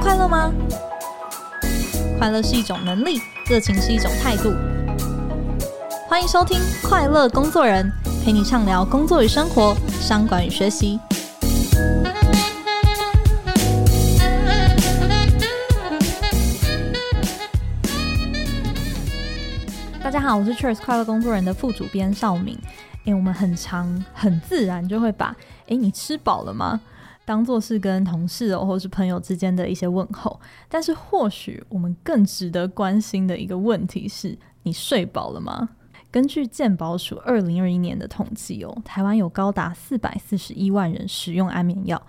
快乐吗？快乐是一种能力，热情是一种态度。欢迎收听《快乐工作人》，陪你畅聊工作与生活、商管与学习。大家好，我是 Cheers 快乐工作人的副主编邵敏。诶，我们很常、很自然就会把“诶，你吃饱了吗？”当做是跟同事哦，或是朋友之间的一些问候，但是或许我们更值得关心的一个问题是：你睡饱了吗？根据健保署二零二一年的统计哦，台湾有高达四百四十一万人使用安眠药。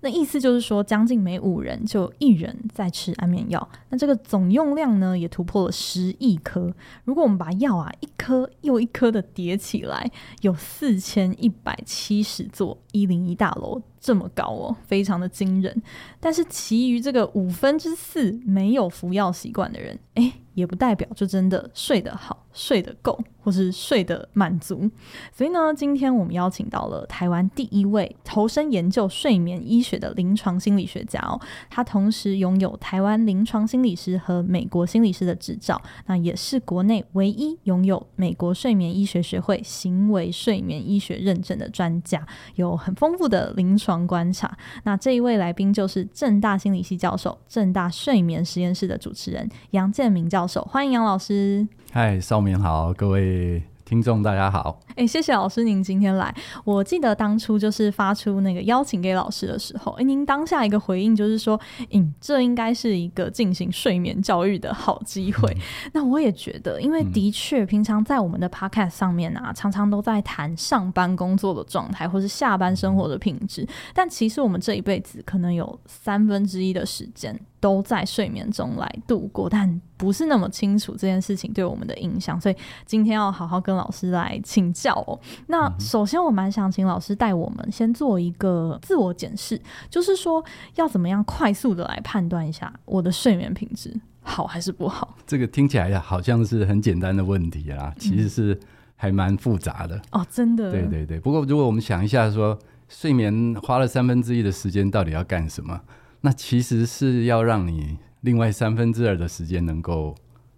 那意思就是说，将近每五人就一人在吃安眠药。那这个总用量呢，也突破了十亿颗。如果我们把药啊一颗又一颗的叠起来，有四千一百七十座一零一大楼这么高哦，非常的惊人。但是，其余这个五分之四没有服药习惯的人，诶，也不代表就真的睡得好。睡得够，或是睡得满足，所以呢，今天我们邀请到了台湾第一位投身研究睡眠医学的临床心理学家哦。他同时拥有台湾临床心理师和美国心理师的执照，那也是国内唯一拥有美国睡眠医学学会行为睡眠医学认证的专家，有很丰富的临床观察。那这一位来宾就是正大心理系教授、正大睡眠实验室的主持人杨建明教授，欢迎杨老师。嗨，少明好，各位听众大家好。哎、欸，谢谢老师您今天来。我记得当初就是发出那个邀请给老师的时候，哎、欸，您当下一个回应就是说，嗯，这应该是一个进行睡眠教育的好机会。嗯、那我也觉得，因为的确平常在我们的 podcast 上面啊，常常都在谈上班工作的状态，或是下班生活的品质。但其实我们这一辈子可能有三分之一的时间。都在睡眠中来度过，但不是那么清楚这件事情对我们的影响，所以今天要好好跟老师来请教哦。那首先，我蛮想请老师带我们先做一个自我检视，就是说要怎么样快速的来判断一下我的睡眠品质好还是不好？这个听起来好像是很简单的问题啦，其实是还蛮复杂的、嗯、哦，真的。对对对，不过如果我们想一下说，说睡眠花了三分之一的时间，到底要干什么？那其实是要让你另外三分之二的时间能够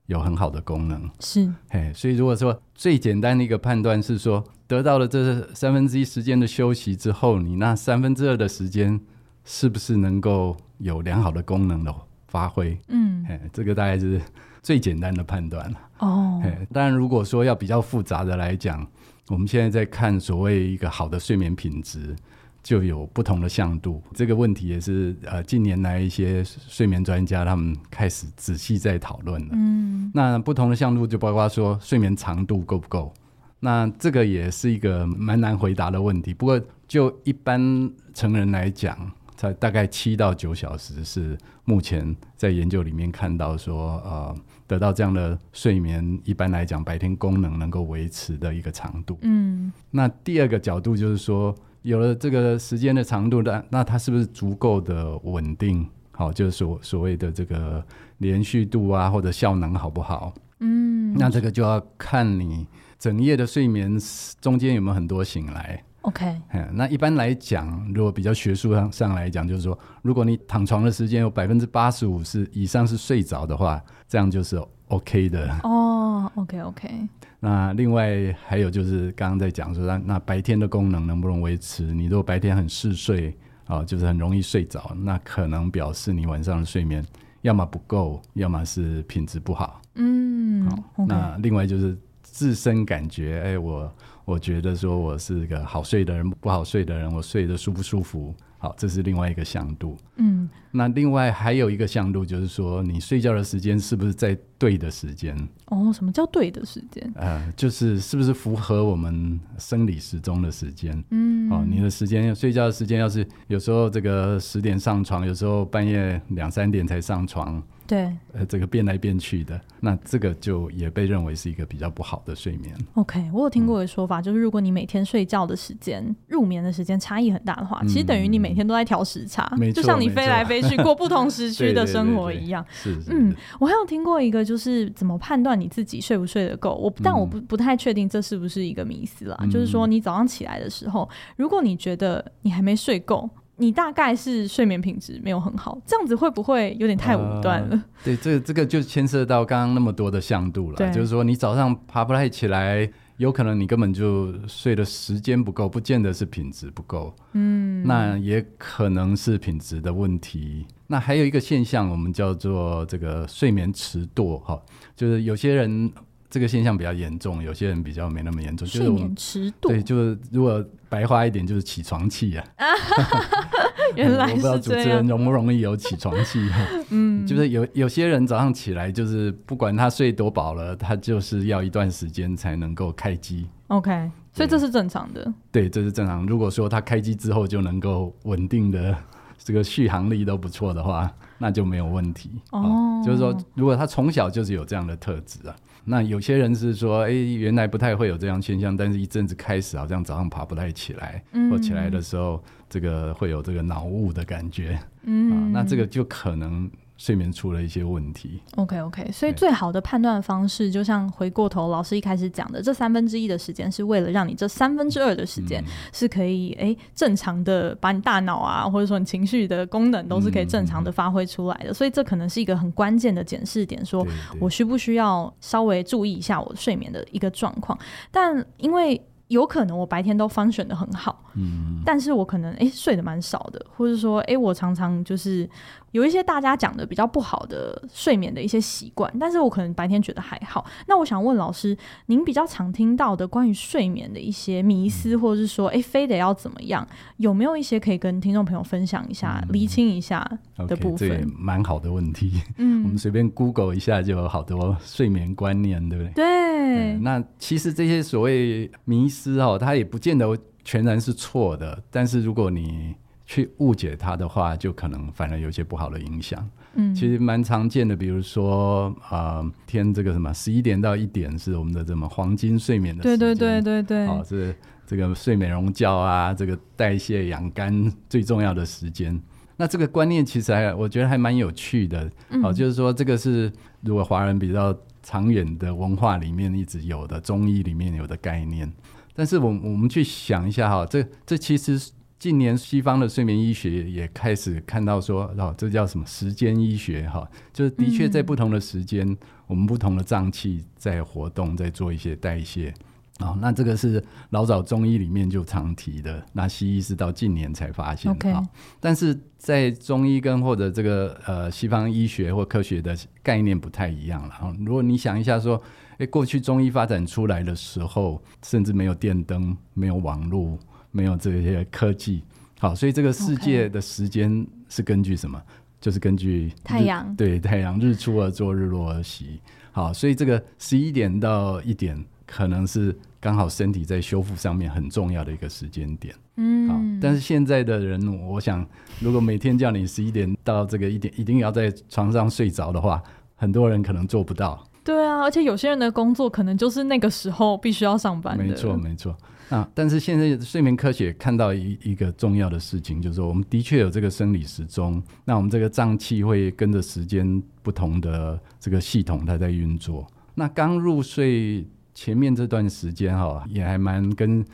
有很好的功能，是，嘿，所以如果说最简单的一个判断是说，得到了这三分之一时间的休息之后，你那三分之二的时间是不是能够有良好的功能的发挥？嗯，嘿，这个大概是最简单的判断了哦，嘿，当然如果说要比较复杂的来讲，我们现在在看所谓一个好的睡眠品质。就有不同的向度，这个问题也是呃近年来一些睡眠专家他们开始仔细在讨论了。嗯，那不同的向度就包括说睡眠长度够不够，那这个也是一个蛮难回答的问题。不过就一般成人来讲，才大概七到九小时是目前在研究里面看到说呃得到这样的睡眠，一般来讲白天功能能够维持的一个长度。嗯，那第二个角度就是说。有了这个时间的长度那，那它是不是足够的稳定？好，就是所所谓的这个连续度啊，或者效能好不好？嗯，那这个就要看你整夜的睡眠中间有没有很多醒来。OK，那一般来讲，如果比较学术上上来讲，就是说，如果你躺床的时间有百分之八十五是以上是睡着的话，这样就是 OK 的。哦，OK OK。那另外还有就是刚刚在讲说，那那白天的功能能不能维持？你如果白天很嗜睡啊，就是很容易睡着，那可能表示你晚上的睡眠要么不够，要么是品质不好。嗯，好。Okay. 那另外就是自身感觉，哎，我我觉得说我是个好睡的人，不好睡的人，我睡得舒不舒服？好，这是另外一个向度。嗯，那另外还有一个向度，就是说你睡觉的时间是不是在对的时间？哦，什么叫对的时间？呃，就是是不是符合我们生理时钟的时间？嗯，哦，你的时间睡觉的时间，要是有时候这个十点上床，有时候半夜两三点才上床。对，呃，这个变来变去的，那这个就也被认为是一个比较不好的睡眠。OK，我有听过的说法，嗯、就是如果你每天睡觉的时间、入眠的时间差异很大的话，嗯、其实等于你每天都在调时差，没，就像你飞来飞去过不同时区的生活一样。是，是，是，嗯，我还有听过一个，就是怎么判断你自己睡不睡得够？我但我不不太确定这是不是一个迷思啦。嗯、就是说，你早上起来的时候，如果你觉得你还没睡够。你大概是睡眠品质没有很好，这样子会不会有点太武断了？呃、对，这个这个就牵涉到刚刚那么多的向度了，对就是说你早上爬不太起来。有可能你根本就睡的时间不够，不见得是品质不够。嗯，那也可能是品质的问题。那还有一个现象，我们叫做这个睡眠迟惰，哈，就是有些人这个现象比较严重，有些人比较没那么严重。睡眠迟钝，对，就是如果白话一点，就是起床气啊。原 来。我不知道主持人容不容易有起床气。嗯，就是有有些人早上起来，就是不管他睡多饱了，他就是要一段时间才能够开机。OK，所以这是正常的。对，这是正常。如果说他开机之后就能够稳定的 这个续航力都不错的话，那就没有问题。哦，就是说，如果他从小就是有这样的特质啊。那有些人是说，哎、欸，原来不太会有这样现象，但是一阵子开始好像早上爬不太起来，嗯、或起来的时候，这个会有这个脑雾的感觉，嗯、啊，那这个就可能。睡眠出了一些问题。OK OK，所以最好的判断方式，就像回过头老师一开始讲的，这三分之一的时间是为了让你这三分之二的时间是可以哎、正常的把你大脑啊，或者说你情绪的功能都是可以正常的发挥出来的。嗯、所以这可能是一个很关键的检视点，说我需不需要稍微注意一下我睡眠的一个状况。但因为有可能我白天都 function 得很好，嗯，但是我可能哎、欸、睡得蛮少的，或者说哎、欸、我常常就是。有一些大家讲的比较不好的睡眠的一些习惯，但是我可能白天觉得还好。那我想问老师，您比较常听到的关于睡眠的一些迷思，或者是说，哎、欸，非得要怎么样？有没有一些可以跟听众朋友分享一下、厘、嗯、清一下的部分？这蛮好的问题。嗯，我们随便 Google 一下就有好多睡眠观念，对不对？对。嗯、那其实这些所谓迷思哦，它也不见得全然是错的，但是如果你去误解它的话，就可能反而有些不好的影响。嗯，其实蛮常见的，比如说啊、呃，天这个什么十一点到一点是我们的什么黄金睡眠的时间，对对对对对，哦，是这个睡美容觉啊，这个代谢养肝最重要的时间。那这个观念其实还我觉得还蛮有趣的，嗯、哦，就是说这个是如果华人比较长远的文化里面一直有的中医里面有的概念。但是我我们去想一下哈，这这其实。近年西方的睡眠医学也开始看到说，哦，这叫什么时间医学哈？就是的确在不同的时间，嗯、我们不同的脏器在活动，在做一些代谢。哦，那这个是老早中医里面就常提的，那西医是到近年才发现。Okay. 但是在中医跟或者这个呃西方医学或科学的概念不太一样了。如果你想一下说，诶，过去中医发展出来的时候，甚至没有电灯，没有网络。没有这些科技，好，所以这个世界的时间是根据什么.就是根据太阳，对，太阳日出而作，日落而息。好，所以这个十一点到一点，可能是刚好身体在修复上面很重要的一个时间点。嗯，好，但是现在的人，我想，如果每天叫你十一点到这个一点，一定要在床上睡着的话，很多人可能做不到。对啊，而且有些人的工作可能就是那个时候必须要上班的。没错，没错。啊，但是现在睡眠科学看到一一个重要的事情，就是说我们的确有这个生理时钟，那我们这个脏器会跟着时间不同的这个系统它在运作。那刚入睡前面这段时间哈，也还蛮跟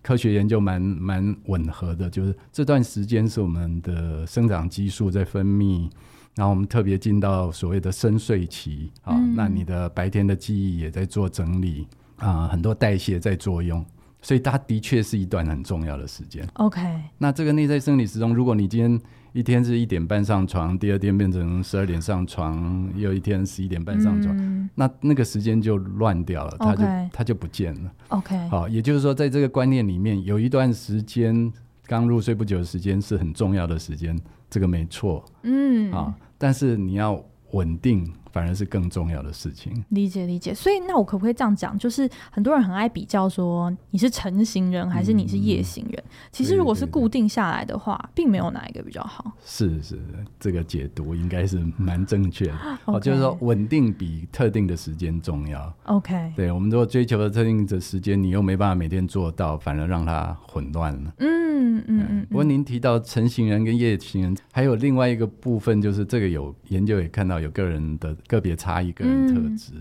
科学研究蛮蛮吻合的，就是这段时间是我们的生长激素在分泌，然后我们特别进到所谓的深睡期啊，那你的白天的记忆也在做整理啊，很多代谢在作用。所以它的确是一段很重要的时间。OK，那这个内在生理时钟，如果你今天一天是一点半上床，第二天变成十二点上床，又一天十一点半上床，嗯、那那个时间就乱掉了，它就.它就不见了。OK，好，也就是说，在这个观念里面，有一段时间刚入睡不久的时间是很重要的时间，这个没错。嗯，啊，但是你要稳定。反而是更重要的事情。理解理解，所以那我可不可以这样讲？就是很多人很爱比较说你是晨型人还是你是夜行人。嗯、其实如果是固定下来的话，对对对，并没有哪一个比较好。是是，这个解读应该是蛮正确的。哦，就是说稳定比特定的时间重要。OK，对，我们如果追求的特定的时间，你又没办法每天做到，反而让它混乱了。嗯嗯嗯，嗯。不过您提到晨型人跟夜行人，还有另外一个部分，就是这个有研究也看到有个人的。个别差异个人特质，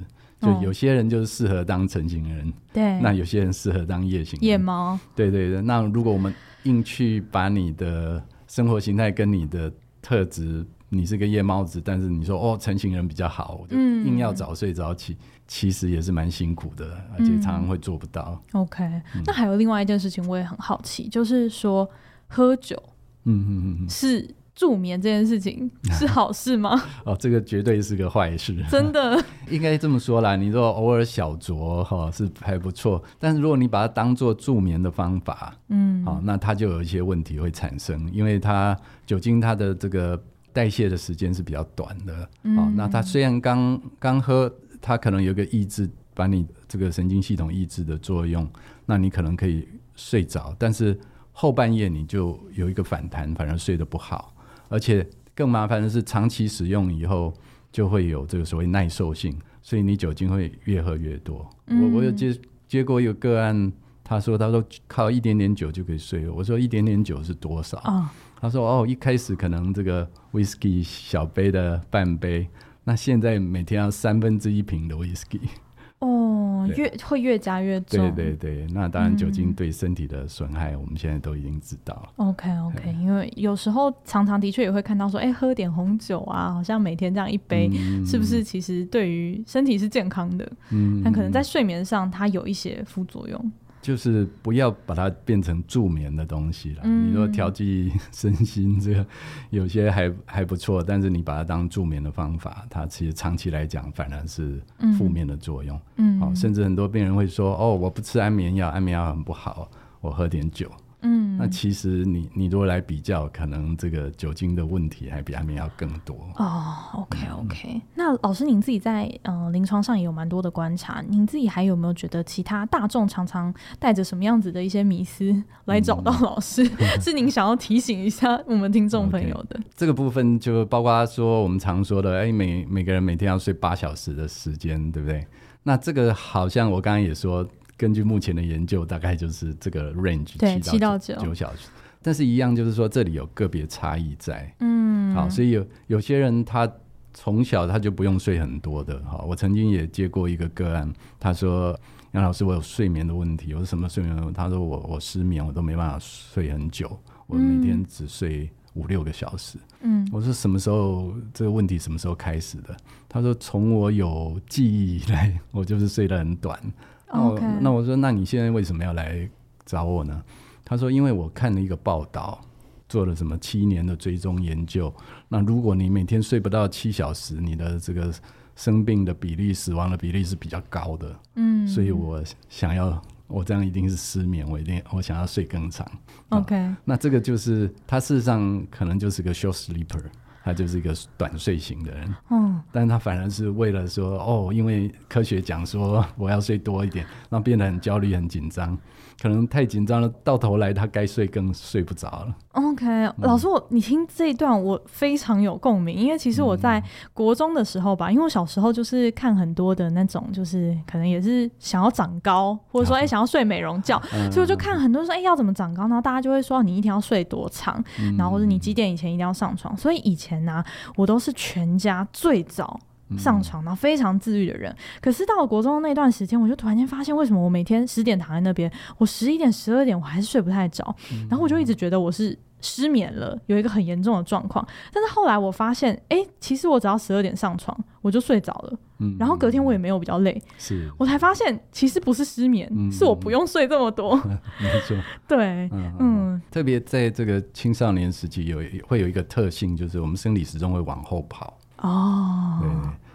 嗯、就有些人就是适合当成型人，对、哦，那有些人适合当夜型人。夜猫，对对对。那如果我们硬去把你的生活形态跟你的特质，你是个夜猫子，但是你说哦，成型人比较好，我就硬要早睡早起，嗯、其实也是蛮辛苦的，而且常常会做不到。嗯、OK，、嗯、那还有另外一件事情，我也很好奇，就是说喝酒，嗯嗯嗯，是助眠这件事情 是好事吗？哦，这个绝对是个坏事，真的应该这么说啦。你若偶尔小酌哈是还不错，但是如果你把它当做助眠的方法，嗯，好，那它就有一些问题会产生，因为它酒精它的这个。代谢的时间是比较短的，嗯、哦，那它虽然刚刚喝，它可能有个抑制，把你这个神经系统抑制的作用，那你可能可以睡着，但是后半夜你就有一个反弹，反而睡得不好，而且更麻烦的是长期使用以后就会有这个所谓耐受性，所以你酒精会越喝越多。嗯、我我有接接过有个个案，他说他说靠一点点酒就可以睡了，我说一点点酒是多少？哦他说：“哦，一开始可能这个 whisky 小杯的半杯，那现在每天要三分之一瓶的 whisky。哦，越会越加越重。对对对，那当然酒精对身体的损害，我们现在都已经知道。OK OK，因为有时候常常的确也会看到说，哎，喝点红酒啊，好像每天这样一杯，嗯、是不是其实对于身体是健康的？嗯，但可能在睡眠上它有一些副作用。”就是不要把它变成助眠的东西了。嗯、你说调剂身心，这个有些还还不错，但是你把它当助眠的方法，它其实长期来讲反而是负面的作用。嗯，好、哦，甚至很多病人会说：“哦，我不吃安眠药，安眠药很不好，我喝点酒。”嗯，那其实你你如果来比较，可能这个酒精的问题还比安眠药更多哦。OK OK，嗯，那老师您自己在嗯临床上也有蛮多的观察，您自己还有没有觉得其他大众常常带着什么样子的一些迷思来找到老师，嗯、是您想要提醒一下我们听众朋友的？Okay, 这个部分就包括说我们常说的，哎，每每个人每天要睡八小时的时间，对不对？那这个好像我刚刚也说。根据目前的研究，大概就是这个 range 七到九小时，但是一样就是说这里有个别差异在，嗯，好，所以有有些人他从小他就不用睡很多的，哈，我曾经也接过一个个案，他说杨老师，我有睡眠的问题，我说什么睡眠问题？他说我我失眠，我都没办法睡很久，我每天只睡五六个小时，嗯，我说什么时候这个问题什么时候开始的？他说从我有记忆以来，我就是睡得很短。哦，Okay. 那我说，那你现在为什么要来找我呢？他说，因为我看了一个报道，做了什么七年的追踪研究。那如果你每天睡不到七小时，你的这个生病的比例、死亡的比例是比较高的。嗯，所以我想要，我这样一定是失眠，我一定我想要睡更长。OK，那这个就是他事实上可能就是个 short sleeper。他就是一个短睡型的人，嗯，但他反而是为了说，哦，因为科学讲说我要睡多一点，那变得很焦虑、很紧张，可能太紧张了，到头来他该睡更睡不着了。OK，、嗯、老师，我你听这一段我非常有共鸣，因为其实我在国中的时候吧，嗯、因为我小时候就是看很多的那种，就是可能也是想要长高，或者说哎、欸、想要睡美容觉，嗯、所以我就看很多人说哎、欸、要怎么长高，然后大家就会说你一天要睡多长，嗯、然后或者你几点以前一定要上床，所以以前。啊，我都是全家最早上床，然后非常自律的人。嗯、可是到了国中的那段时间，我就突然间发现，为什么我每天十点躺在那边，我十一点、十二点我还是睡不太着。嗯、然后我就一直觉得我是失眠了，有一个很严重的状况。但是后来我发现，哎、欸，其实我只要十二点上床，我就睡着了。嗯、然后隔天我也没有比较累，是我才发现其实不是失眠，嗯、是我不用睡这么多。没错，对，嗯。嗯特别在这个青少年时期，有会有一个特性，就是我们生理时钟会往后跑。哦，对。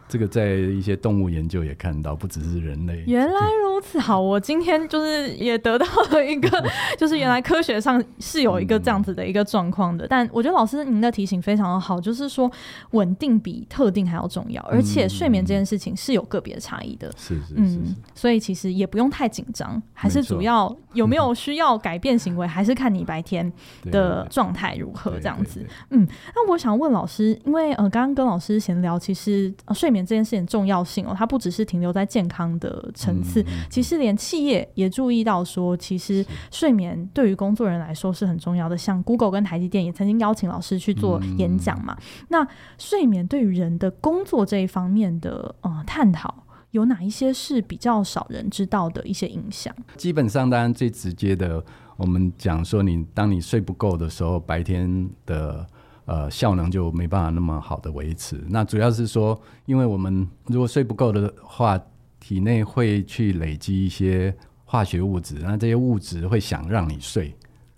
这个在一些动物研究也看到，不只是人类。原来如此，好，我今天就是也得到了一个，就是原来科学上是有一个这样子的一个状况的。但我觉得老师您的提醒非常的好，就是说稳定比特定还要重要，而且睡眠这件事情是有个别差异的。是是是，所以其实也不用太紧张，还是主要有没有需要改变行为，还是看你白天的状态如何这样子。嗯，那我想问老师，因为呃，刚刚跟老师闲聊，其实呃睡眠。这件事情重要性哦，它不只是停留在健康的层次，嗯、其实连企业也注意到说，其实睡眠对于工作人来说是很重要的。像 Google 跟台积电也曾经邀请老师去做演讲嘛。嗯、那睡眠对于人的工作这一方面的呃探讨，有哪一些是比较少人知道的一些影响？基本上，当然最直接的。我们讲说，你当你睡不够的时候，白天的呃效能就没办法那么好的维持。那主要是说，因为我们如果睡不够的话，体内会去累积一些化学物质，那这些物质会想让你睡。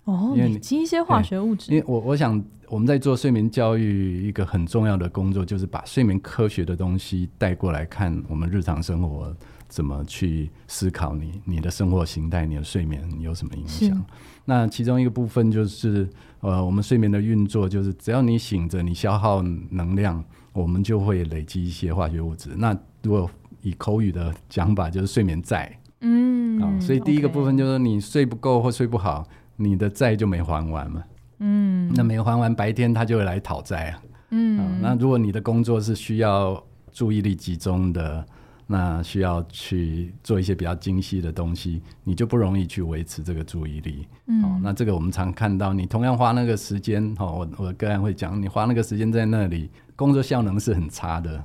哦，累积一些化学物质。因为我我想我们在做睡眠教育，一个很重要的工作就是把睡眠科学的东西带过来看我们日常生活。怎么去思考你你的生活形态，你的睡眠有什么影响？那其中一个部分就是，呃，我们睡眠的运作就是，只要你醒着，你消耗能量，我们就会累积一些化学物质。那如果以口语的讲法，就是睡眠债。嗯，啊，所以第一个部分就是你睡不够或睡不好，你的债就没还完嘛。嗯，那没还完，白天他就会来讨债啊。嗯，啊，那如果你的工作是需要注意力集中的。那需要去做一些比较精细的东西，你就不容易去维持这个注意力。嗯，哦，那这个我们常看到，你同样花那个时间，哦，我我个人会讲，你花那个时间在那里，工作效能是很差的。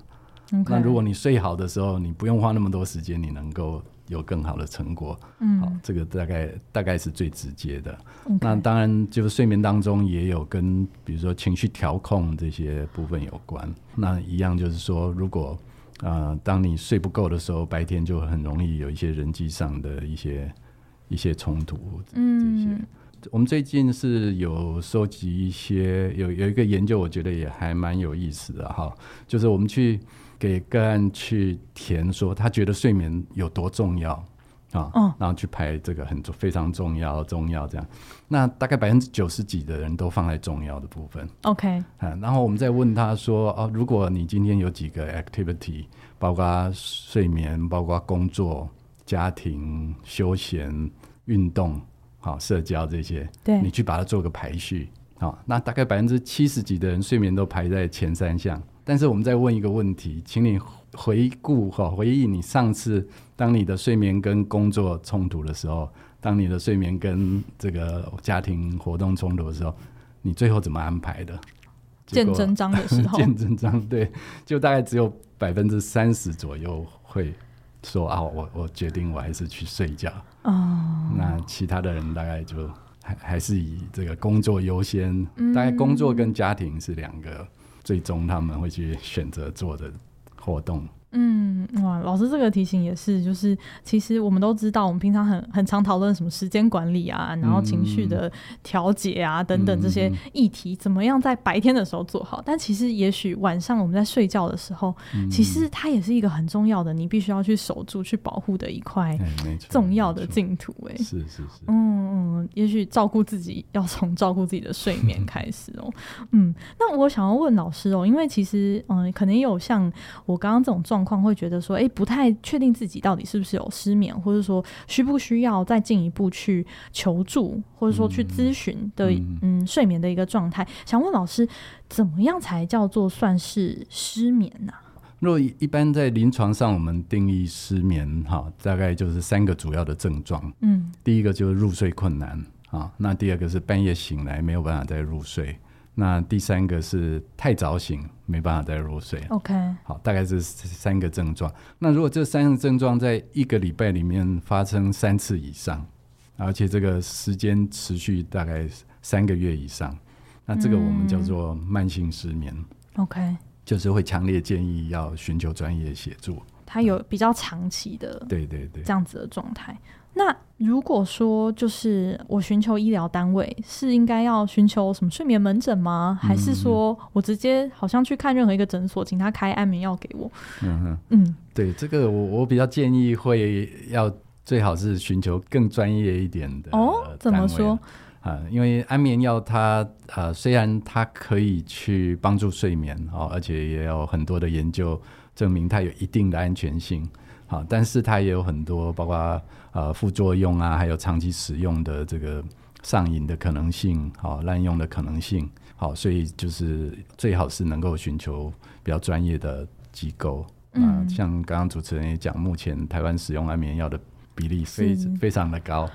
那如果你睡好的时候，你不用花那么多时间，你能够有更好的成果。嗯，好，哦，这个大概大概是最直接的。那当然，就是睡眠当中也有跟比如说情绪调控这些部分有关。那一样就是说，如果啊、呃，当你睡不够的时候，白天就很容易有一些人际上的一些一些冲突。嗯，这些我们最近是有收集一些，有有一个研究，我觉得也还蛮有意思的哈。就是我们去给个案去填说，他觉得睡眠有多重要。啊，哦、然后去排这个很重非常重要重要这样，那大概百分之九十几的人都放在重要的部分。OK，啊，然后我们再问他说，哦，如果你今天有几个 activity，包括睡眠、包括工作、家庭、休闲、运动、好社交这些，对，你去把它做个排序，好，那大概百分之七十几的人睡眠都排在前三项。但是我们再问一个问题，请你回顾哈，回忆你上次当你的睡眠跟工作冲突的时候，当你的睡眠跟这个家庭活动冲突的时候，你最后怎么安排的？见真章的时候，见真章，对，就大概只有百分之三十左右会说啊，我我决定我还是去睡觉。哦，那其他的人大概就还还是以这个工作优先，嗯、大概工作跟家庭是两个。最终他们会去选择做的活动。嗯，哇，老师这个提醒也是，就是其实我们都知道，我们平常很很常讨论什么时间管理啊，然后情绪的调节啊、嗯、等等这些议题，怎么样在白天的时候做好？但其实也许晚上我们在睡觉的时候，嗯、其实它也是一个很重要的，你必须要去守住、去保护的一块重要的净土。哎，是是是，嗯嗯，也许照顾自己要从照顾自己的睡 眠开始哦。嗯，那我想要问老师哦，因为其实嗯，可能也有像我刚刚这种状。状况会觉得说，哎、欸，不太确定自己到底是不是有失眠，或者说需不需要再进一步去求助，或者说去咨询的嗯，嗯睡眠的一个状态。想问老师，怎么样才叫做算是失眠呢、啊？若一般在临床上，我们定义失眠哈，大概就是三个主要的症状。嗯，第一个就是入睡困难啊，那第二个是半夜醒来没有办法再入睡。那第三个是太早醒，没办法再入睡。OK，好，大概是三个症状。那如果这三个症状在一个礼拜里面发生三次以上，而且这个时间持续大概三个月以上，那这个我们叫做慢性失眠。OK，嗯，就是会强烈建议要寻求专业协助。它有比较长期的，对对对，这样子的状态。那如果说就是我寻求医疗单位，是应该要寻求什么睡眠门诊吗？还是说我直接好像去看任何一个诊所，请他开安眠药给我？嗯哼，嗯，对，这个我我比较建议会要最好是寻求更专业一点的哦。怎么说啊？因为安眠药它呃虽然它可以去帮助睡眠哦，而且也有很多的研究证明它有一定的安全性。好，但是它也有很多，包括呃副作用啊，还有长期使用的这个上瘾的可能性，好滥用的可能性，好，所以就是最好是能够寻求比较专业的机构。嗯、呃，像刚刚主持人也讲，目前台湾使用安眠药的比例非是非常的高。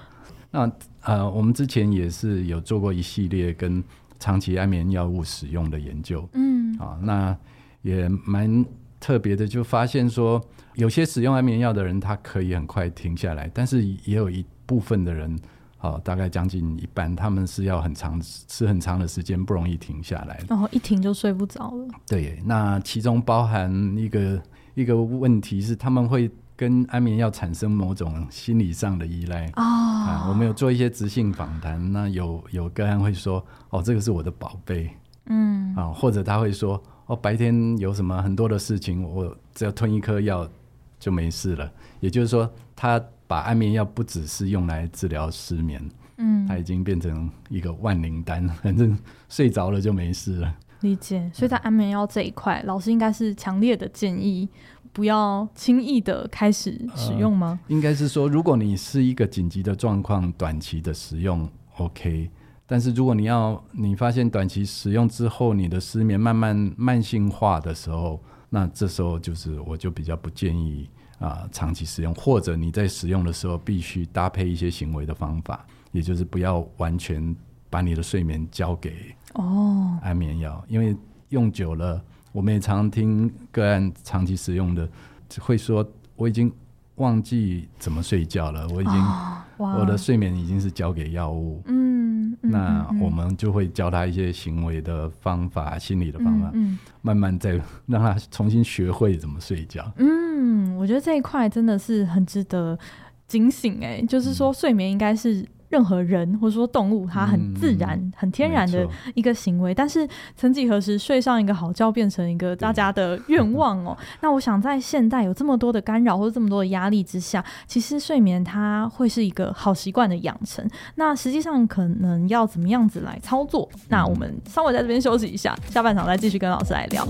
那呃，我们之前也是有做过一系列跟长期安眠药物使用的研究。嗯，啊，那也蛮。特别的就发现说，有些使用安眠药的人，他可以很快停下来，但是也有一部分的人，好，大概将近一半，他们是要很长，吃很长的时间，不容易停下来。然后一停就睡不着了。对，那其中包含一个一个问题是，他们会跟安眠药产生某种心理上的依赖。哦、啊，我们有做一些直性访谈，那有有个案会说，哦，这个是我的宝贝。嗯，啊，或者他会说，哦，白天有什么很多的事情，我只要吞一颗药就没事了。也就是说，他。把安眠药不只是用来治疗失眠，嗯，他已经变成一个万灵丹，反正睡着了就没事了。理解。所以在安眠药这一块，老师应该是强烈的建议不要轻易的开始使用吗？呃，应该是说，如果你是一个紧急的状况，短期的使用 OK，但是如果你要你发现短期使用之后，你的失眠慢慢慢性化的时候，那这时候就是我就比较不建议。啊，长期使用，或者你在使用的时候必须搭配一些行为的方法，也就是不要完全把你的睡眠交给哦安眠药，哦，因为用久了，我们也常听个案长期使用的会说，我已经忘记怎么睡觉了，我已经，哦，我的睡眠已经是交给药物。嗯。那我们就会教他一些行为的方法、心理的方法，慢慢再让他重新学会怎么睡觉。嗯，我觉得这一块真的是很值得警醒哎、欸，就是说睡眠应该是。任何人或者说动物，它很自然、嗯、很天然的一个行为，但是曾几何时，睡上一个好觉变成一个大家的愿望哦。那我想，在现代有这么多的干扰或者这么多的压力之下，其实睡眠它会是一个好习惯的养成。那实际上可能要怎么样子来操作？那我们稍微在这边休息一下，下半场再继续跟老师来聊。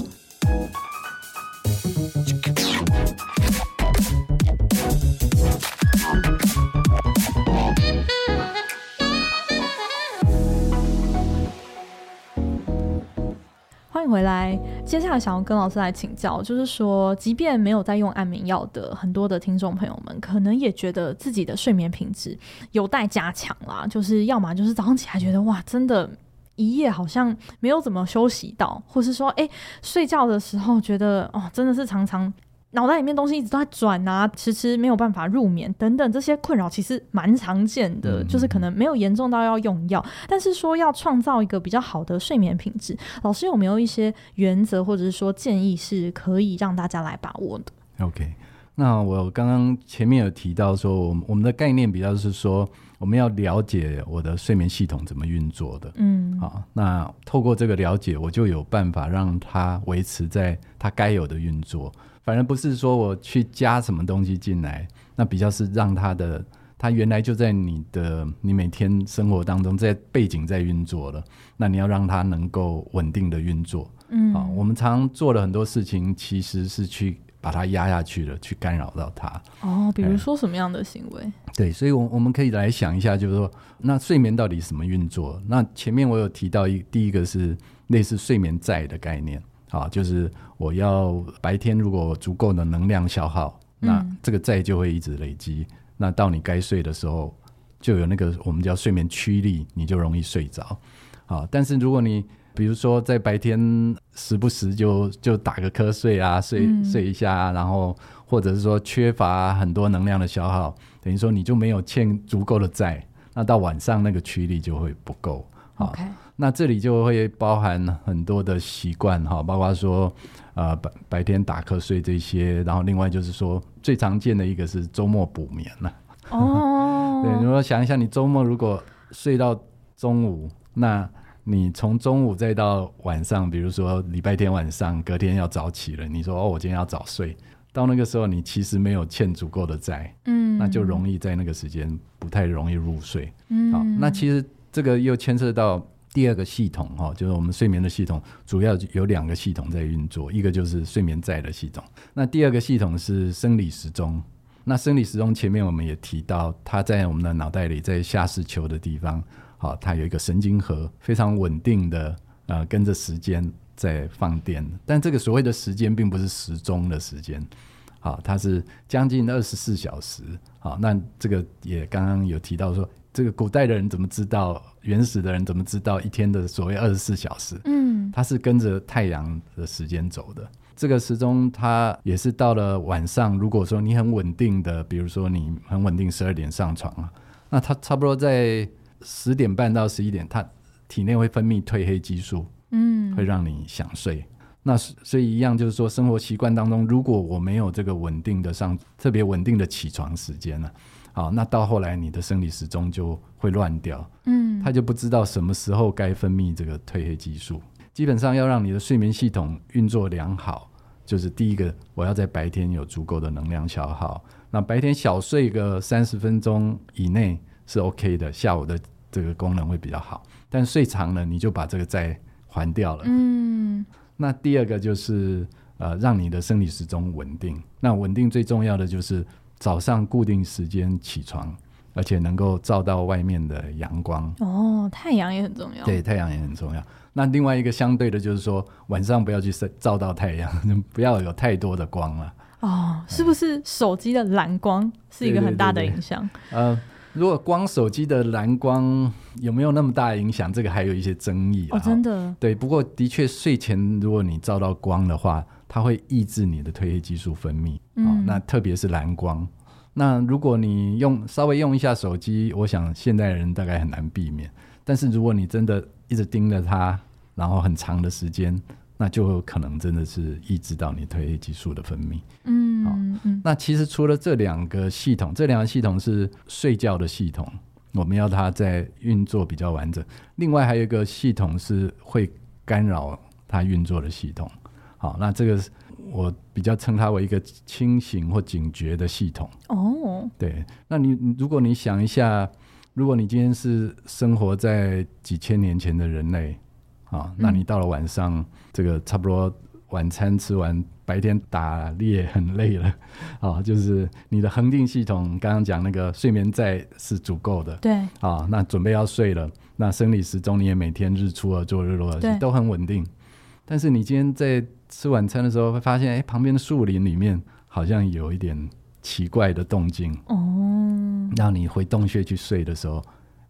欢迎回来。接下来想要跟老师来请教，就是说，即便没有在用安眠药的很多的听众朋友们，可能也觉得自己的睡眠品质有待加强啦。就是要么就是早上起来觉得哇，真的，一夜好像没有怎么休息到，或是说，哎，睡觉的时候觉得哦，真的是常常。脑袋里面东西一直都在转啊，迟迟没有办法入眠等等，这些困扰其实蛮常见的，嗯、就是可能没有严重到要用药，但是说要创造一个比较好的睡眠品质，老师有没有一些原则或者是说建议是可以让大家来把握的？OK，那我刚刚前面有提到说，我们我们的概念比较是说，我们要了解我的睡眠系统怎么运作的，嗯，好，那透过这个了解，我就有办法让它维持在它该有的运作。反而不是说我去加什么东西进来，那比较是让它的，它原来就在你的你每天生活当中在背景在运作了，那你要让它能够稳定的运作。嗯，啊，我们常做了很多事情，其实是去把它压下去了，去干扰到它。哦，比如说什么样的行为？对，所以，我我们可以来想一下，就是说，那睡眠到底什么运作？那前面我有提到一，第一个是类似睡眠债的概念。啊，就是我要白天如果足够的能量消耗，嗯、那这个债就会一直累积。那到你该睡的时候，就有那个我们叫睡眠驱力，你就容易睡着。啊，但是如果你比如说在白天时不时就就打个瞌睡啊，睡、嗯、睡一下、啊，然后或者是说缺乏很多能量的消耗，等于说你就没有欠足够的债，那到晚上那个驱力就会不够。好。那这里就会包含很多的习惯哈，包括说，呃白白天打瞌睡这些，然后另外就是说最常见的一个是周末补眠了。哦，对，你说想一下，你周末如果睡到中午，那你从中午再到晚上，比如说礼拜天晚上，隔天要早起了，你说哦，我今天要早睡，到那个时候你其实没有欠足够的债，嗯，那就容易在那个时间不太容易入睡。嗯，好，那其实这个又牵涉到。第二个系统哈，就是我们睡眠的系统，主要有两个系统在运作，一个就是睡眠在的系统，那第二个系统是生理时钟。那生理时钟前面我们也提到，它在我们的脑袋里，在下视丘的地方，好，它有一个神经核，非常稳定的，呃，跟着时间在放电。但这个所谓的时间，并不是时钟的时间，好，它是将近二十四小时。好，那这个也刚刚有提到说。这个古代的人怎么知道？原始的人怎么知道一天的所谓二十四小时？嗯，它是跟着太阳的时间走的。这个时钟它也是到了晚上，如果说你很稳定的，比如说你很稳定十二点上床啊，那它差不多在十点半到十一点，它体内会分泌褪黑激素，嗯，会让你想睡。那所以一样就是说，生活习惯当中，如果我没有这个稳定的上特别稳定的起床时间呢，好，那到后来你的生理时钟就会乱掉，嗯，他就不知道什么时候该分泌这个褪黑激素。基本上要让你的睡眠系统运作良好，就是第一个，我要在白天有足够的能量消耗。那白天小睡个三十分钟以内是 OK 的，下午的这个功能会比较好。但睡长了，你就把这个债还掉了。嗯。那第二个就是呃，让你的生理时钟稳定。那稳定最重要的就是早上固定时间起床，而且能够照到外面的阳光。哦，太阳也很重要。对，太阳也很重要。那另外一个相对的就是说，晚上不要去照到太阳，不要有太多的光了。哦，是不是手机的蓝光是一个很大的影响？呃。如果光手机的蓝光有没有那么大的影响？这个还有一些争议哦，真的。对，不过的确睡前如果你照到光的话，它会抑制你的褪黑激素分泌。嗯，哦，那特别是蓝光。那如果你用稍微用一下手机，我想现代人大概很难避免。但是如果你真的一直盯着它，然后很长的时间。那就有可能真的是抑制到你褪黑激素的分泌。嗯，好，嗯，那其实除了这两个系统，这两个系统是睡觉的系统，我们要它在运作比较完整。另外还有一个系统是会干扰它运作的系统。好，那这个我比较称它为一个清醒或警觉的系统。哦，对，那你如果你想一下，如果你今天是生活在几千年前的人类。啊，那你到了晚上，嗯、这个差不多晚餐吃完，白天打猎很累了，啊，就是你的恒定系统，刚刚讲那个睡眠在是足够的，对，啊，那准备要睡了，那生理时钟你也每天日出而作日落而息，都很稳定，但是你今天在吃晚餐的时候会发现，哎，旁边的树林里面好像有一点奇怪的动静，哦，让你回洞穴去睡的时候，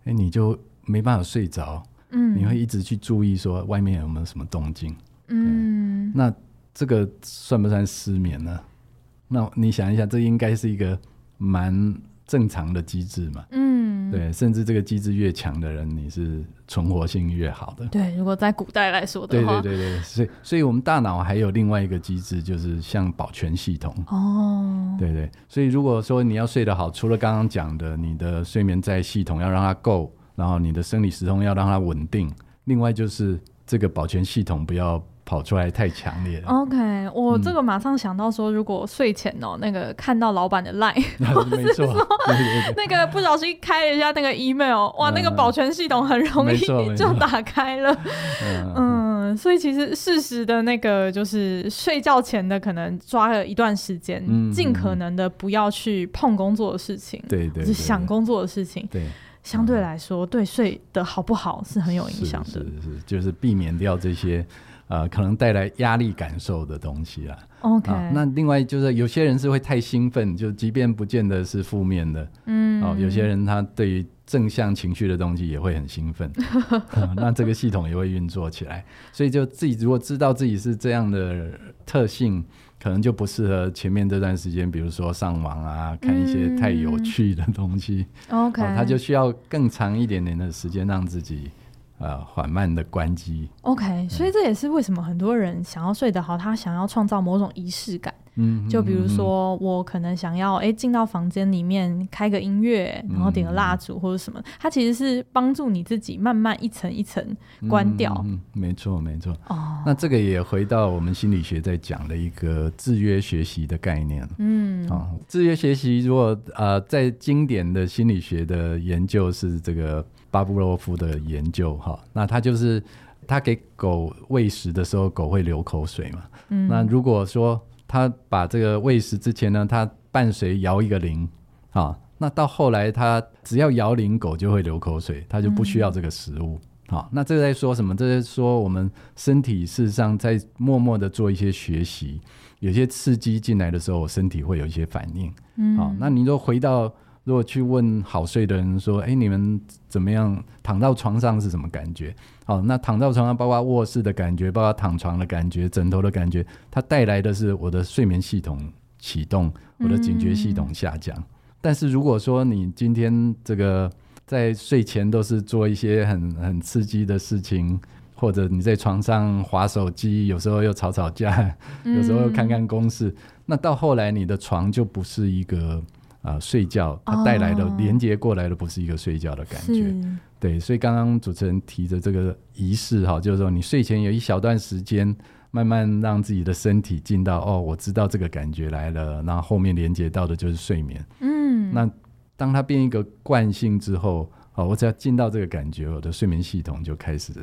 哎，你就没办法睡着。嗯，你会一直去注意说外面有没有什么动静，嗯，那这个算不算失眠呢？那你想一下，这应该是一个蛮正常的机制嘛，嗯，对，甚至这个机制越强的人，你是存活性越好的。对，如果在古代来说的话，对对对对，所以所以我们大脑还有另外一个机制，就是像保全系统。哦，对对，所以如果说你要睡得好，除了刚刚讲的，你的睡眠在系统要让它够。然后你的生理时钟要让它稳定，另外就是这个保全系统不要跑出来太强烈了。OK，我这个马上想到说，如果睡前哦，那个看到老板的 line，没错，那个不小心开了一下那个 email，哇，那个保全系统很容易就打开了。嗯，所以其实适时的那个就是睡觉前的可能抓了一段时间，尽可能的不要去碰工作的事情，对对，是想工作的事情，对。相对来说，对睡的好不好是很有影响的。是是是，就是避免掉这些呃可能带来压力感受的东西啦。OK，啊，那另外就是有些人是会太兴奋，就即便不见得是负面的，嗯，哦，有些人他对于正向情绪的东西也会很兴奋，啊，那这个系统也会运作起来。所以就自己如果知道自己是这样的特性。可能就不适合前面这段时间，比如说上网啊，看一些太有趣的东西。嗯、OK，他就需要更长一点点的时间，让自己呃缓慢的关机。OK，所以这也是为什么很多人想要睡得好，他想要创造某种仪式感。嗯，就比如说我可能想要哎进到房间里面开个音乐，然后点个蜡烛或者什么，它其实是帮助你自己慢慢一层一层关掉。嗯，没错没错。哦，那这个也回到我们心理学在讲的一个制约学习的概念。嗯，啊，制约学习如果呃在经典的心理学的研究是这个巴布洛夫的研究哈，那他就是他给狗喂食的时候，狗会流口水嘛。嗯，那如果说他把这个喂食之前呢，他伴随摇一个铃啊，那到后来他只要摇铃，狗就会流口水，他就不需要这个食物。好、那这个在说什么？这是说我们身体事实上在默默的做一些学习，有些刺激进来的时候，我身体会有一些反应。嗯，好、啊，那你说回到。如果去问好睡的人说：“哎，你们怎么样？躺到床上是什么感觉？好，那躺到床上，包括卧室的感觉，包括躺床的感觉，枕头的感觉，它带来的是我的睡眠系统启动，我的警觉系统下降。嗯、但是如果说你今天这个在睡前都是做一些很很刺激的事情，或者你在床上划手机，有时候又吵吵架，嗯、有时候又看看公视，那到后来你的床就不是一个啊、呃、睡觉，它带来的、哦、连接过来的不是一个睡觉的感觉。对，所以刚刚主持人提的这个仪式哈，就是说你睡前有一小段时间。慢慢让自己的身体进到哦，我知道这个感觉来了，然后后面连接到的就是睡眠。嗯，那当它变一个惯性之后，哦，我只要进到这个感觉，我的睡眠系统就开始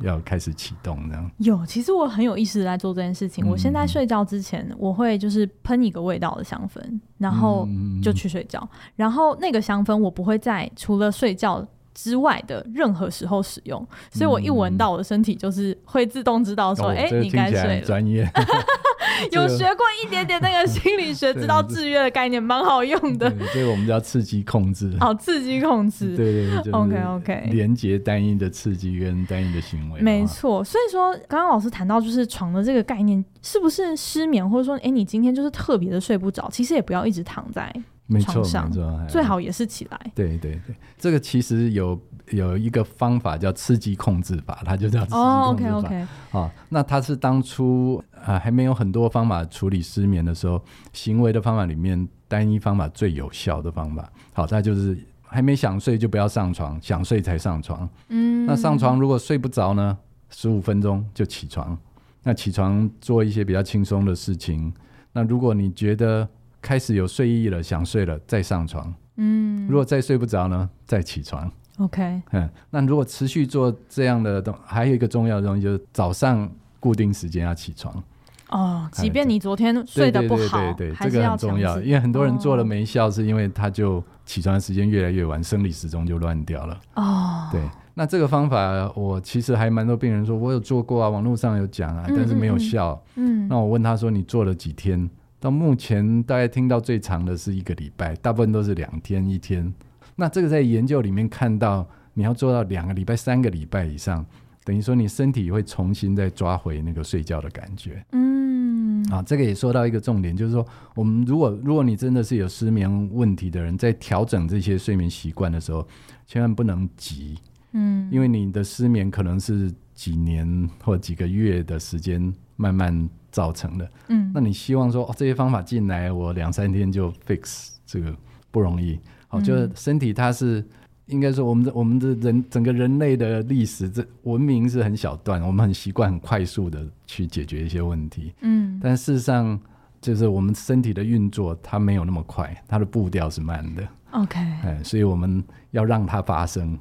要开始启动。这样有，其实我很有意识在做这件事情。嗯、我现在睡觉之前，我会就是喷一个味道的香氛，然后就去睡觉。嗯、然后那个香氛我不会在除了睡觉之外的任何时候使用，所以我一闻到我的身体就是会自动知道说，哎、嗯欸，你该睡了。专业，有学过一点点那个心理学，知道制约的概念，蛮好用的。所以我们叫刺激控制。好，刺激控制。对对对。OK OK。连接单一的刺激跟单一的行为。没错。所以说，刚刚老师谈到就是床的这个概念，是不是失眠，或者说，哎、欸，你今天就是特别的睡不着，其实也不要一直躺在。没错，没错，最好也是起来。对对对，这个其实有有一个方法叫刺激控制法，它就叫刺激控制法。Oh, OK。哦，那它是当初啊、呃、还没有很多方法处理失眠的时候，行为的方法里面单一方法最有效的方法。好，它就是还没想睡就不要上床，想睡才上床。嗯。那上床如果睡不着呢，十五分钟就起床。那起床做一些比较轻松的事情。那如果你觉得开始有睡意了，想睡了，再上床。嗯，如果再睡不着呢，再起床。OK，嗯，那如果持续做这样的东，还有一个重要的东西就是早上固定时间要起床。哦，即便你昨天睡得不好，对对对，这个很重要，因为很多人做了没效，是因为他就起床的时间越来越晚，生理时钟就乱掉了。哦，对，那这个方法我其实还蛮多病人说，我有做过啊，网络上有讲啊，但是没有效。嗯，那我问他说，你做了几天？到目前，大概听到最长的是一个礼拜，大部分都是两天一天。那这个在研究里面看到，你要做到两个礼拜、三个礼拜以上，等于说你身体会重新再抓回那个睡觉的感觉。嗯，啊，这个也说到一个重点，就是说，我们如果如果你真的是有失眠问题的人，在调整这些睡眠习惯的时候，千万不能急。嗯，因为你的失眠可能是几年或几个月的时间慢慢造成的，嗯，那你希望说哦，这些方法进来，我两三天就 fix 这个不容易。好，就是身体它是应该说我们的我们的人整个人类的历史，这文明是很小段，我们很习惯很快速的去解决一些问题，嗯，但事实上就是我们身体的运作它没有那么快，它的步调是慢的。OK，哎，所以我们要让它发生，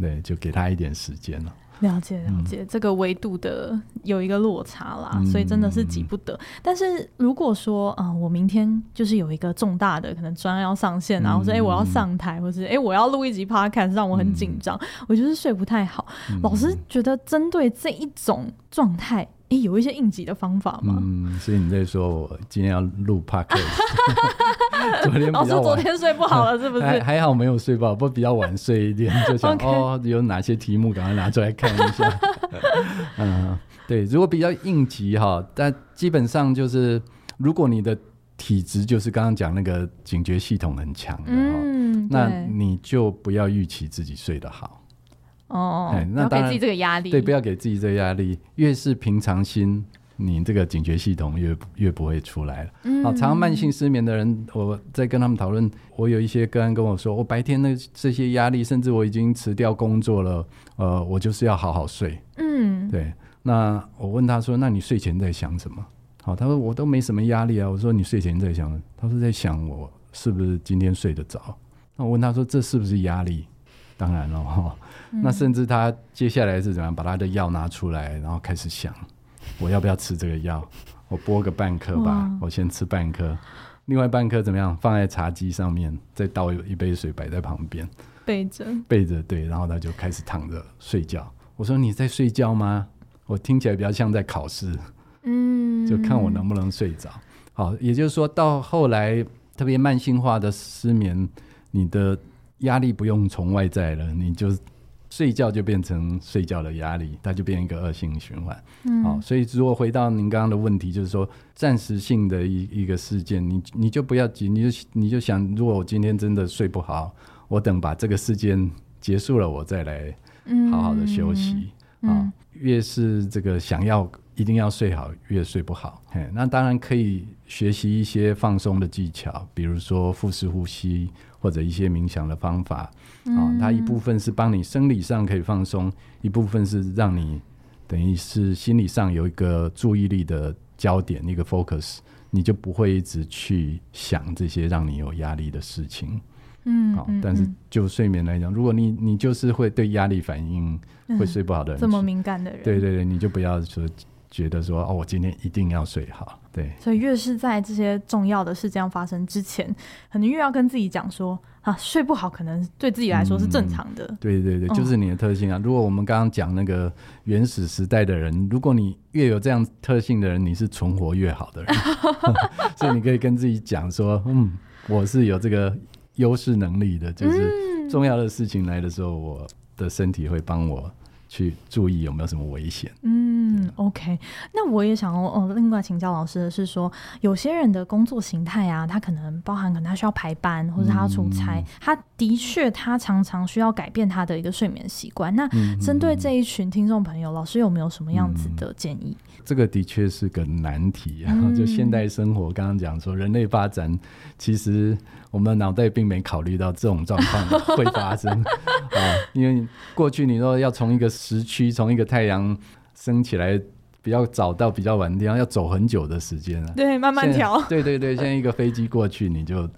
对，就给它一点时间了。了解了解，嗯、这个维度的有一个落差啦，嗯、所以真的是急不得。但是如果说啊、呃，我明天就是有一个重大的可能专案要上线，然后说哎、我要上台，或是哎、欸、我要录一集 podcast，让我很紧张，嗯、我就是睡不太好。嗯、老师觉得针对这一种状态。欸、有一些应急的方法吗？嗯，所以你在说我今天要录 podcast 昨天老师昨天睡不好了，是不是？还还好没有睡饱，不过比较晚睡一点，就想 哦，有哪些题目赶快拿出来看一下。嗯，对，如果比较应急哈，但基本上就是，如果你的体质就是刚刚讲那个警觉系统很强的，嗯，那你就不要预期自己睡得好。哦，那给自己这个压力，对，不要给自己这个压力。越是平常心，你这个警觉系统越越不会出来了。嗯，好，常常慢性失眠的人，我在跟他们讨论，我有一些个案跟我说，我白天的这些压力，甚至我已经辞掉工作了，呃，我就是要好好睡。嗯，对。那我问他说，那你睡前在想什么？好，他说我都没什么压力啊。我说你睡前在想？他说在想我是不是今天睡得着？那我问他说，这是不是压力？当然了哈。那甚至他接下来是怎样把他的药拿出来，然后开始想，我要不要吃这个药？我剥个半颗吧，我先吃半颗，另外半颗怎么样？放在茶几上面，再倒一杯水摆在旁边，背着背着对，然后他就开始躺着睡觉。我说你在睡觉吗？我听起来比较像在考试，嗯，就看我能不能睡着。好，也就是说到后来特别慢性化的失眠，你的压力不用从外在了，你就。睡觉就变成睡觉的压力，它就变一个恶性循环。嗯，好，所以如果回到您刚刚的问题，就是说暂时性的一一个事件，你你就不要急，你就你就想，如果我今天真的睡不好，我等把这个事件结束了，我再来好好的休息。啊、嗯，越是这个想要一定要睡好，越睡不好。嘿，那当然可以学习一些放松的技巧，比如说腹式呼吸。或者一些冥想的方法，啊、嗯哦，它一部分是帮你生理上可以放松，一部分是让你等于是心理上有一个注意力的焦点，一个 focus，你就不会一直去想这些让你有压力的事情。嗯，好、哦，但是就睡眠来讲，如果你你就是会对压力反应会睡不好的人，这么敏感的人，对对对，你就不要说觉得说哦，我今天一定要睡好。对，所以越是在这些重要的事件发生之前，可能越要跟自己讲说啊，睡不好可能对自己来说是正常的。嗯、对对对，就是你的特性啊。哦、如果我们刚刚讲那个原始时代的人，如果你越有这样特性的人，你是存活越好的人。所以你可以跟自己讲说，嗯，我是有这个优势能力的，就是重要的事情来的时候，我的身体会帮我。去注意有没有什么危险。嗯，OK。那我也想哦，另外请教老师的是说，有些人的工作形态啊，他可能包含可能他需要排班，或者他要出差，嗯、他的确他常常需要改变他的一个睡眠习惯。那针对这一群听众朋友，嗯、老师有没有什么样子的建议？这个的确是个难题啊。就现代生活，刚刚讲说人类发展，其实我们的脑袋并没考虑到这种状况会发生 啊。因为过去你说要从一个时区从一个太阳升起来比较早到比较晚的地方，要走很久的时间啊。对，慢慢调。对对对，现在一个飞机过去，你就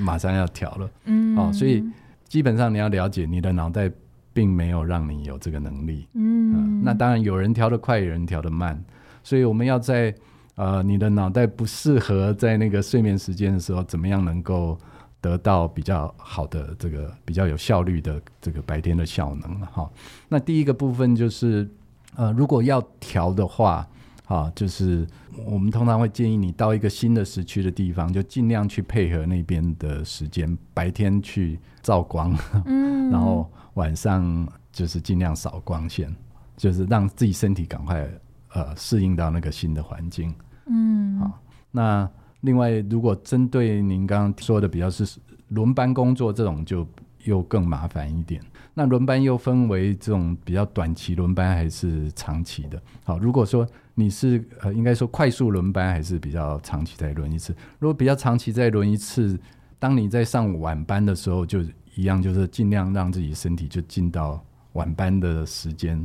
马上要调了。嗯，哦，所以基本上你要了解，你的脑袋并没有让你有这个能力。嗯，呃、那当然有人调得快，有人调得慢。所以我们要在呃你的脑袋不适合在那个睡眠时间的时候，怎么样能够得到比较好的这个比较有效率的这个白天的效能哈，那第一个部分就是，呃，如果要调的话，啊，就是我们通常会建议你到一个新的时区的地方，就尽量去配合那边的时间，白天去照光，嗯，然后晚上就是尽量少光线，就是让自己身体赶快呃适应到那个新的环境，嗯，好，那。另外，如果针对您刚刚说的比较是轮班工作这种，就又更麻烦一点。那轮班又分为这种比较短期轮班还是长期的。好，如果说你是呃，应该说快速轮班还是比较长期再轮一次。如果比较长期再轮一次，当你在上晚班的时候，就一样，就是尽量让自己身体就进到晚班的时间。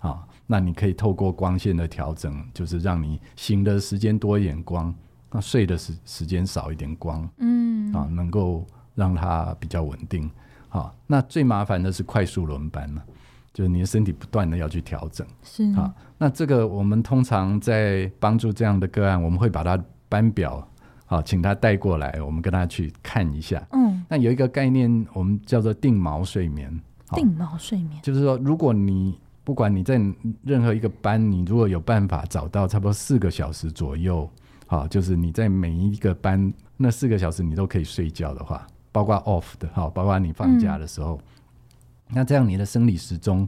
啊，那你可以透过光线的调整，就是让你醒的时间多一点光。那睡的时时间少一点光，嗯啊，能够让它比较稳定。好，那最麻烦的是快速轮班了，就是你的身体不断的要去调整。是啊，那这个我们通常在帮助这样的个案，我们会把他班表好，请他带过来，我们跟他去看一下。嗯，那有一个概念，我们叫做定锚睡眠。定锚睡眠就是说，如果你不管你在任何一个班，你如果有办法找到差不多四个小时左右。好，就是你在每一个班那四个小时你都可以睡觉的话，包括 off 的，哈，包括你放假的时候，嗯、那这样你的生理时钟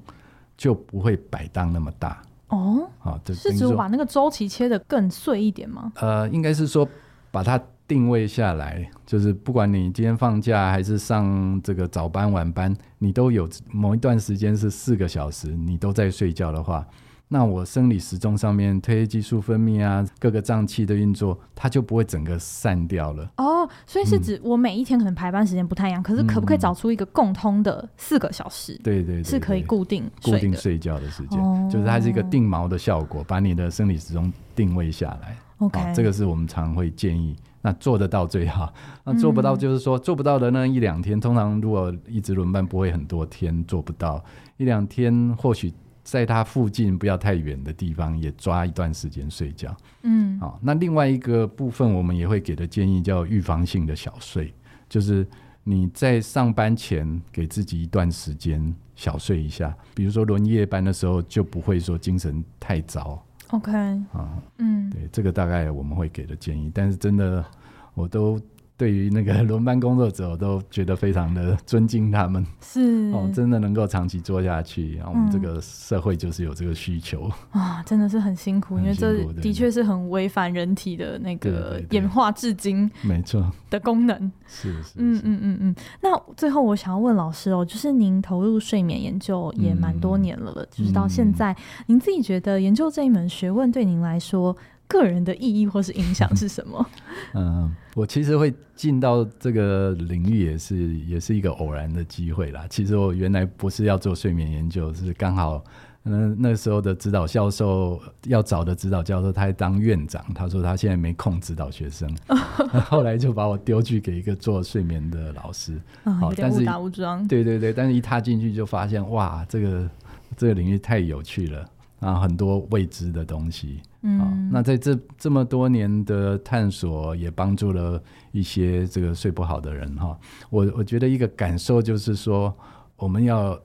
就不会摆荡那么大哦。好，是指把那个周期切得更碎一点吗？呃，应该是说把它定位下来，就是不管你今天放假还是上这个早班晚班，你都有某一段时间是四个小时，你都在睡觉的话。那我生理时钟上面褪黑激素分泌啊，各个脏器的运作，它就不会整个散掉了。哦，所以是指我每一天可能排班时间不太一样，嗯、可是可不可以找出一个共通的四个小时？对，对对对，是可以固定固定睡觉的时间，哦、就是它是一个定锚的效果，把你的生理时钟定位下来。OK，、哦、这个是我们常会建议，那做得到最好。那做不到就是说、嗯、做不到的那一两天，通常如果一直轮班不会很多天做不到，一两天或许。在它附近不要太远的地方，也抓一段时间睡觉。嗯，好。那另外一个部分，我们也会给的建议叫预防性的小睡，就是你在上班前给自己一段时间小睡一下。比如说轮夜班的时候，就不会说精神太糟。OK，啊，嗯，对，这个大概我们会给的建议。但是真的，我都对于那个 轮班工作者，我都觉得非常的尊敬他们。是。哦，真的能够长期做下去，然后我们这个社会就是有这个需求。啊、嗯，真的是很辛苦，因为这的确是很违反人体的那个演化至今没错的功能。是是，嗯嗯嗯嗯。那最后我想要问老师哦，就是您投入睡眠研究也蛮多年了就是到现在、嗯，您自己觉得研究这一门学问对您来说，个人的意义或是影响是什么？嗯，我其实会进到这个领域也是也是一个偶然的机会啦。其实我原来不是要做睡眠研究，是刚好嗯那时候的指导教授要找的指导教授他还当院长，他说他现在没空指导学生，后来就把我丢去给一个做睡眠的老师。好、哦，但是误打误撞。对对对，但是一踏进去就发现哇，这个这个领域太有趣了。啊，很多未知的东西。嗯，啊、那在这这么多年的探索，也帮助了一些这个睡不好的人哈。我我觉得一个感受就是说，我们要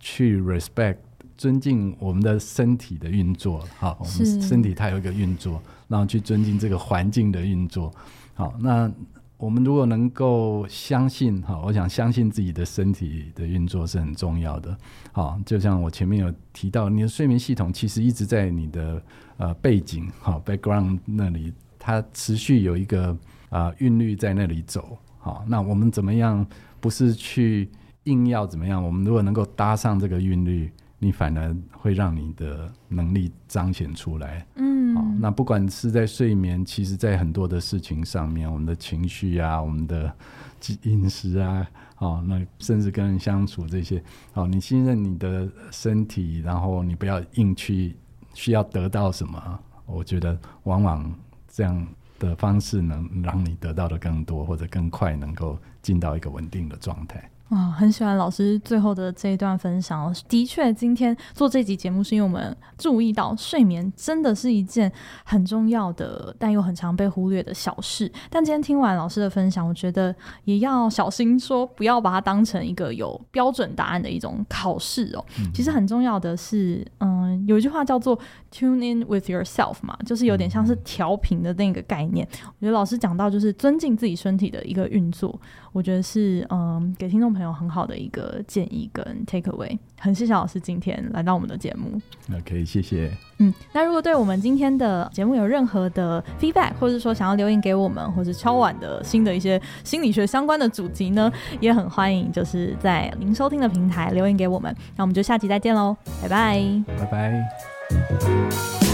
去 respect 尊敬我们的身体的运作。好，我们身体它有一个运作，然后去尊敬这个环境的运作。好，那。我们如果能够相信哈，我想相信自己的身体的运作是很重要的。好，就像我前面有提到，你的睡眠系统其实一直在你的呃背景哈 background 那里，它持续有一个啊韵律在那里走。好，那我们怎么样？不是去硬要怎么样？我们如果能够搭上这个韵律。你反而会让你的能力彰显出来，嗯，好，那不管是在睡眠，其实在很多的事情上面，我们的情绪啊，我们的饮食啊，好，那甚至跟人相处这些，好，你信任你的身体，然后你不要硬去需要得到什么，我觉得往往这样的方式能让你得到的更多，或者更快能够进到一个稳定的状态。啊、哦，很喜欢老师最后的这一段分享哦。的确，今天做这集节目是因为我们注意到睡眠真的是一件很重要的，但又很常被忽略的小事。但今天听完老师的分享，我觉得也要小心说，不要把它当成一个有标准答案的一种考试哦。其实很重要的是，嗯，有一句话叫做 “tune in with yourself” 嘛，就是有点像是调频的那个概念。我觉得老师讲到就是尊敬自己身体的一个运作。我觉得是嗯，给听众朋友很好的一个建议跟 take away。很谢谢老师今天来到我们的节目。那可以谢谢。嗯，那如果对我们今天的节目有任何的 feedback，或者说想要留言给我们，或是敲碗的新的一些心理学相关的主题呢，也很欢迎，就是在您收听的平台留言给我们。那我们就下期再见喽，拜拜，拜拜。Thank you.